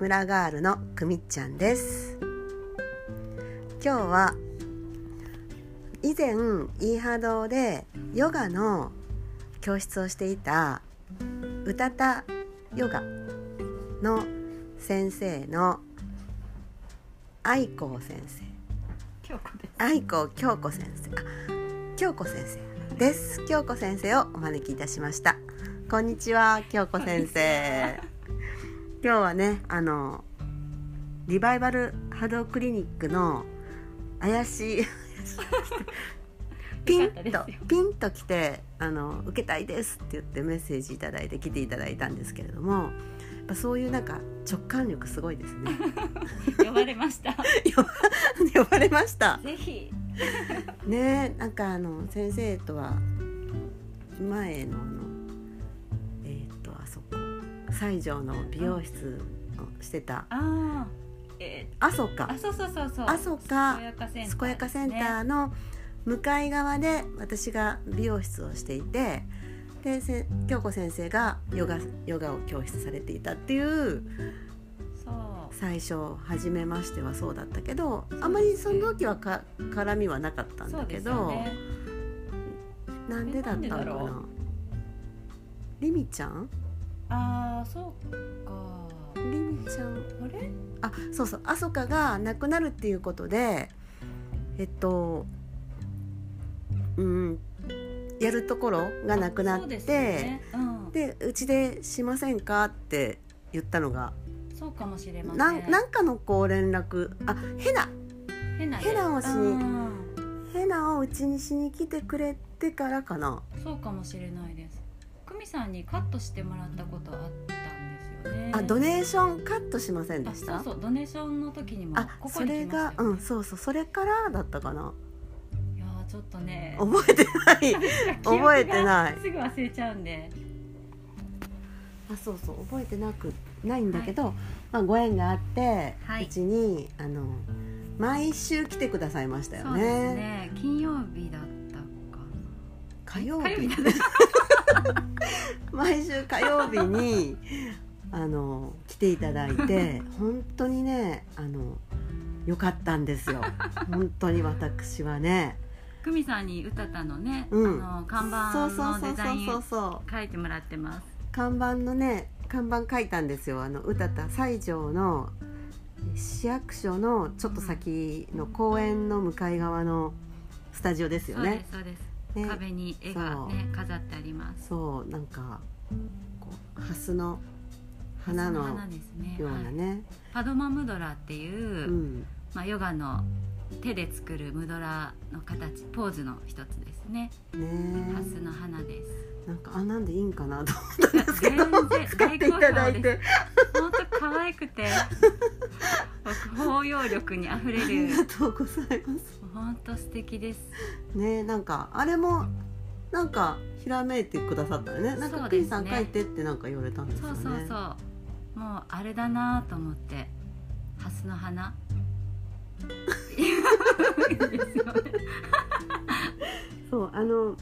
村ガールのくみっちゃんです。今日は以前イーハ堂でヨガの教室をしていたうたたヨガの先生の愛子先生。京子です。愛子京子先生。あ京子先生。です。京子先生をお招きいたしました。こんにちは京子先生今日はねあのリバイバル波動クリニックの怪しい ピンとピンと来てあの受けたいですって言ってメッセージいただいて来ていただいたんですけれどもやっぱそういうなんか直感力すごいですね。呼ばれました。呼ばれました。ぜひ。ねなんかあの先生とは前のあの西条の美容室をしてたああえ阿蘇か、あそうそうそうそう阿蘇か健やかセンターの向かい側で私が美容室をしていてでせ京子先生がヨガヨガを教室されていたっていう最初初めましてはそうだったけどあまりその時はか絡みはなかったんだけど、ねなんでだったのかなんでだろなリミちゃんああそうか。リミちゃんあれ？あそうそうあそかが亡くなるっていうことでえっとうんやるところがなくなってでね。うん。でうちでしませんかって言ったのが、そうかもしれません。なんなんかのこう連絡あヘナ。ヘナをしにうん。ヘナをうちにしに来てくれてからかな。そうかもしれないです久美さんにカットしてもらったことあったんですよね。あドネーションカットしませんであした？そうそうドネーションの時にもあここそれに来ました。よがうんそうそうそれからだったかな。いやーちょっとね。覚えてない。覚えてない。すぐ忘れちゃうんで。あそうそう覚えてなくないんだけど、まあ、ご縁があって、はい。うちにあの毎週来てくださいましたよそうですね。ね金曜日だったか火曜日。火曜日 毎週火曜日にあの来ていただいて本当にねあのよかったんですよ。本当に私はね、久美さんに歌ったのね、うん、あの看板のデザイン書いてもらってます。看板のね看板書いたんですよ。あの歌った西条の市役所のちょっと先の公園の向かい側のスタジオですよそうでねすそうです、ね。壁に絵がね飾ってあります。そうなんかこうハスの花のようなはい。ね、パドマムドラっていう、うん。まあ、ヨガの手で作るムドラの形ポーズの一つですね。ね。ハスの花です。なんかあなんでいいんかなと思ったんですけど全然使っていただいて。本当可愛くて包容力にあふれありるがとうございます。本当素敵です。ねなんかあれもなんかひらめいてくださったよね。なんかね。ピンさん書いてってなんか言われたんですよね。そうそうそう。もうあれだなと思ってハスの花。そうあの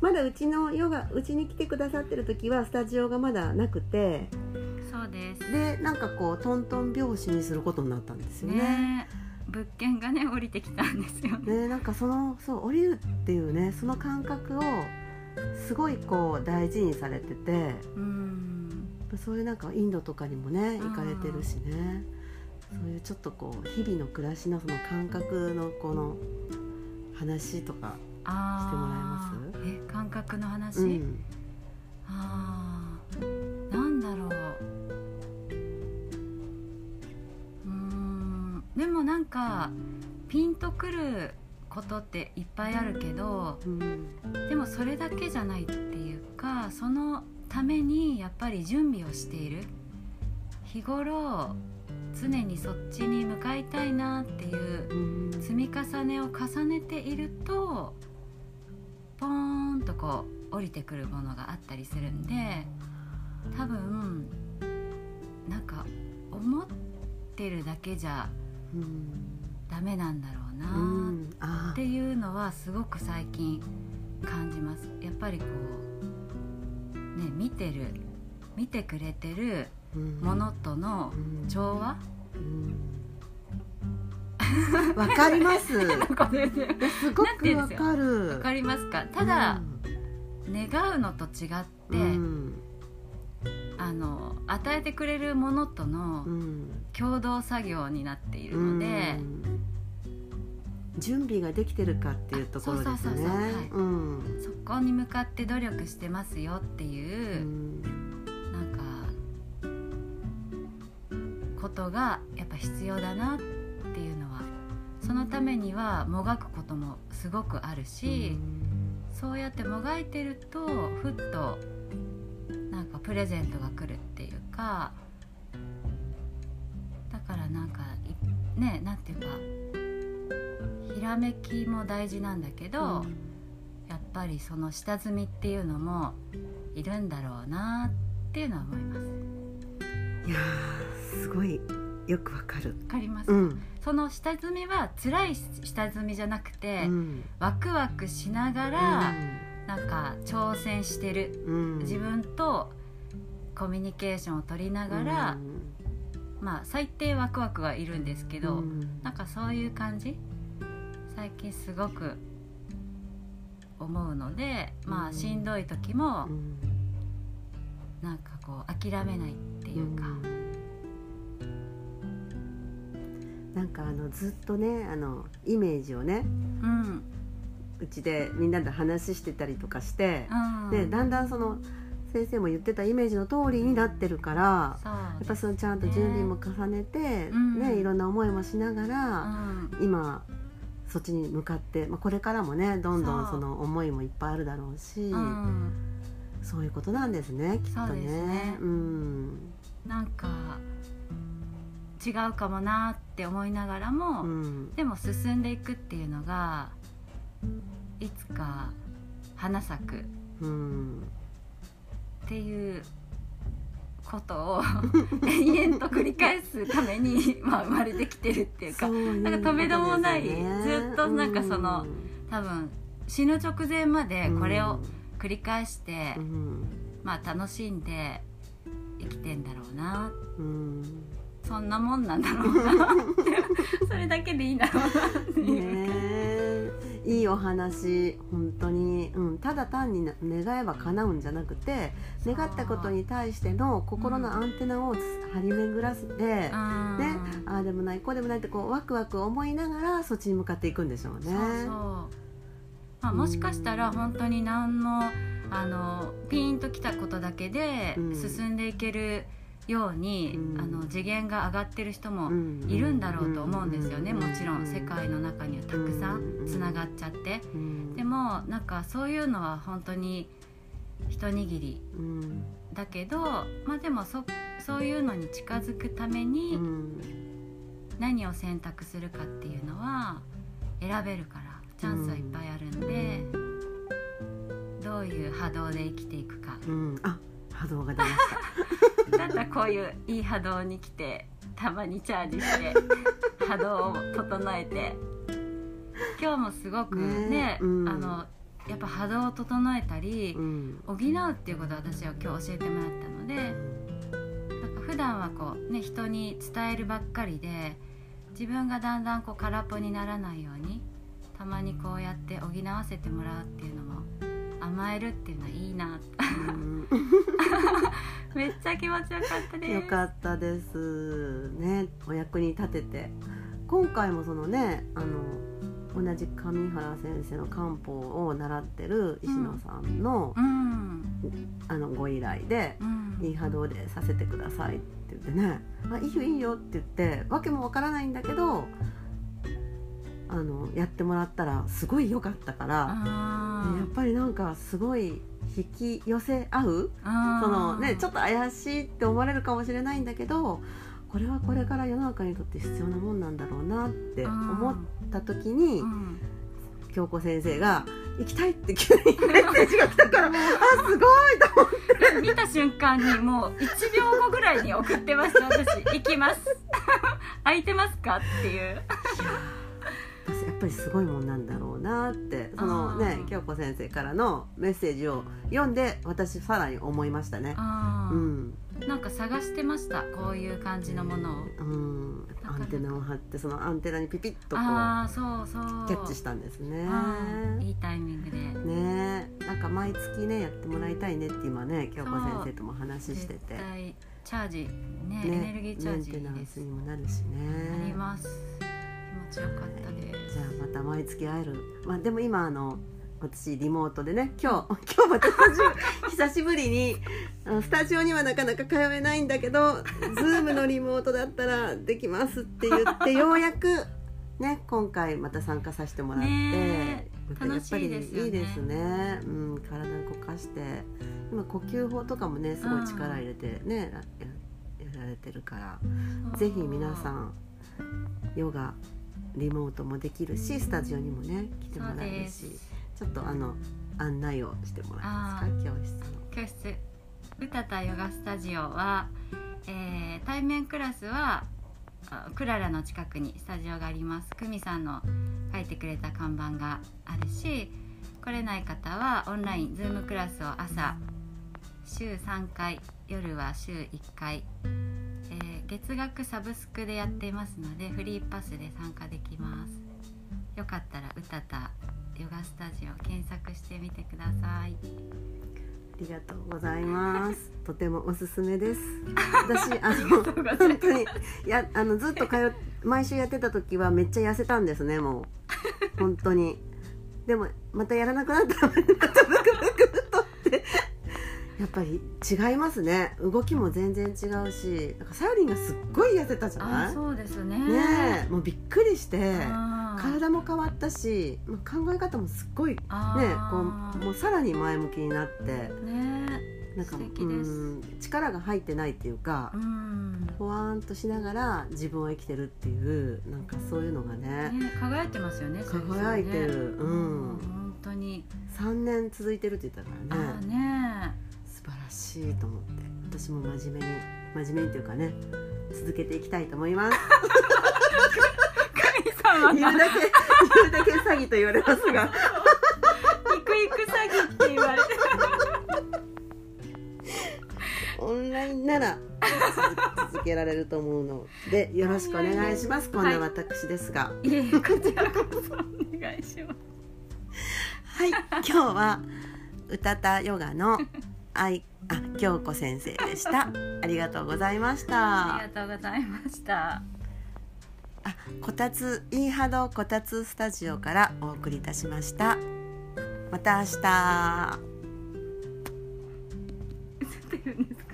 まだうちのヨガうちに来てくださってる時はスタジオがまだなくてでなんかこうトントン拍子にすることになったんですよね。ね。物件がね降りてきたんですよね。ねなんかそのそう降りるっていうねその感覚をすごいこう大事にされててうん。そういうなんかインドとかにもねうん。行かれてるしね。そういうちょっとこう日々の暮らしのその感覚のこの話とか、してもらええ感覚の話、うん、あーなんかピンとくることっていっぱいあるけどうんでもそれだけじゃないっていうかそのためにやっぱり準備をしている。日頃常にそっちに向かいたいなっていう積み重ねを重ねているとポーンとこう降りてくるものがあったりするんで多分なんか思ってるだけじゃダメなんだろううなっていうのはすごく最近感じます。やっぱりこうね見てる見てくれてるうん。ものとのうん。調和、うん。わかります。すごくわかる。わかりますか？ただ、願うのと違って、うん。あの与えてくれるものとのうん。共同作業になっているので、うん。準備ができてるかっていうところですね。うん。そこに向かって努力してますよっていうう、ん。なんかことがやっぱ必要だなっていうのはそのためにはもがくこともすごくあるし、そうやってもがいてるとふっとプレゼントが来るっていうかだからなんかいねなんていうかひらめきも大事なんだけど、やっぱりその下積みっていうのもいるんだろうなっていうのは思います。いやーすごいよくわかる。わかります、うん。その下積みは辛い下積みじゃなくて、うん。ワクワクしながら、なんか挑戦してる。うん。自分とコミュニケーションを取りながら、うん。まあ最低ワクワクはいるんですけど、うん。なんかそういう感じ？最近すごく思うのでまあしんどい時もうん。なんかこう諦めないっていうか、なんかあのずっとねあのイメージをねうん。うちでみんなで話してたりとかして、うん。でだんだんその先生も言ってたイメージの通りになってるからそうやっぱそのちゃんと準備も重ねて、うん。ねいろんな思いもしながうら、ん。今そっちに向かって、まあ、これからもねどんどんその思いもいっぱいあるだろうし、うん。そういうことなんですねきっとね。ね。うん。なんか違うかもなって思いながらも、うん。でも進んでいくっていうのがいつか花咲く。っうんていうことを延々と繰り返すために、まあ、生まれてきてるっていうかなんか止めどもないずっとなんかその多分死ぬ直前までこれをうん繰り返して、うん。まあ楽しんで生きてんだろうな。うん。そんなもんなんだろうな それだけでいいんだろうなっていうか、ねえいいお話本当に、うん、ただ単にな願えば叶うんじゃなくて願ったことに対しての心のアンテナを張り巡らせて、ねうん。ああでもないこうでもないってこうワクワク思いながらそっちに向かっていくんでしょうね。そうそう、まあ、もしかしたら本当に何のあのピーンときたことだけでうん。進んでいけるように、うん。あの次元が上がってる人もうん。いるんだろうと思うんですよね、うん。もちろん世界の中にはたくさんつながっちゃって。うん。でもなんかそういうのは本当に一握りうん。だけどまあでもそそういうのに近づくためうにん。何を選択するかっていうのは選べるからチャンスはいっぱいあるんで、どういう波動で生きていくか。うん。あ波動が出ました。だったらこういういい波動に来てたまにチャージして波動を整えて。今日もすごくねねうん。あのやっぱ波動を整えたりうん。補うっていうことを私は今日教えてもらったのでなんか普段はこうね人に伝えるばっかりで自分がだんだんこう空っぽにならないようにたまにこうやって補わせてもらうっていうのも甘えるっていうのはいいな。うん めっちゃ気持ちよかったです。よかったです。ねお役に立てて。今回もそのねあの同じ上原先生の漢方を習ってる石野さんの,、うん。あのご依頼でうん「いい波動でさせてください」って言ってね「あいいよいいよ」って言ってわけもわからないんだけどあのやってもらったらすごい良かったから、あやっぱりなんかすごい引き寄せ合うそのねちょっと怪しいって思われるかもしれないんだけどこれはこれから世の中にとって必要なもんなんだろうなって思った時にうん。京子先生が「行きたい」って急にメッセージが来たからあすごいと思って。見た瞬間にもう1秒後ぐらいに送ってました私。行きます。空いてますか？っていうぱりすごいもんなんだろうなってそのね京子先生からのメッセージを読んで私さらに思いましたね。うん、なんか探してましたこういう感じのものを。うん。アンテナを張ってそのアンテナにピピッとこああそうそう。うキャッチしたんですね。うんいいタイミングで。ね。なんか毎月ねやってもらいたいねって今ね京子先生とも話してて。チャージねね。エネルギーチャージです。スにもなるしね。ありますかったですじゃあまた毎月会える。まあでも今あの私リモートでね今日 今日また 久しぶりにスタジオにはなかなか通えないんだけどズームのリモートだったらできますって言ってようやくね今回また参加させてもらって、ねまたやっぱりい楽しいですよね。いですね、うん、体動かして。今呼吸法とかもねすごい力入れてね、ややられてるから。ぜひ皆さんヨガリモートもできるしスタジオにもね来てもらえるしちょっとあの案内をしてもらえますか教室の。教室うたたヨガスタジオは、えー対面クラスはあクララの近くにスタジオがあります。久美さんの書いてくれた看板があるし来れない方はオンラインズームクラスを朝週3回夜は週1回、えー月額サブスクでやっていますのでフリーパスで参加できますよかったらうたたヨガスタジオ検索してみてくださいありがとうございます。とてもおすすめです。私あの本当にいやあのずっと通っ毎週やってた時はめっちゃ痩せたんですねもう本当に。でもまたやらなくなったらまたブクブクとってやっぱり違いますね。動きも全然違うしなんかさよりんがすっごい痩せたじゃあない？そうですね。ねえもうびっくりして体も変わったしまあ考え方もすっごいねあこーうもうさらに前向きになって。ねなんかうん力が入ってないっていうかうん。ほわーんとしながら自分を生きてるっていうなんかそういうのがねね輝いてますよね輝いてる。ううんん。本当に。3年続いてるって言ったからね。ね素晴らしいと思って私も真面目に真面目にというかね続けていきたいと思います。神様。が言うだけ言うだけ詐欺と言われますが。イクイク詐欺って言われて。オンラインなら続続けられると思うのでよろしくお願いします。こんな私ですがいえいえこちらこそお願いしますはい、今日はうたたヨガの愛あ京子先生でした。ありがとうございました。あありがとうございましたこたつイーハドこたつスタジオからお送りいたしました。また明日。てるんですか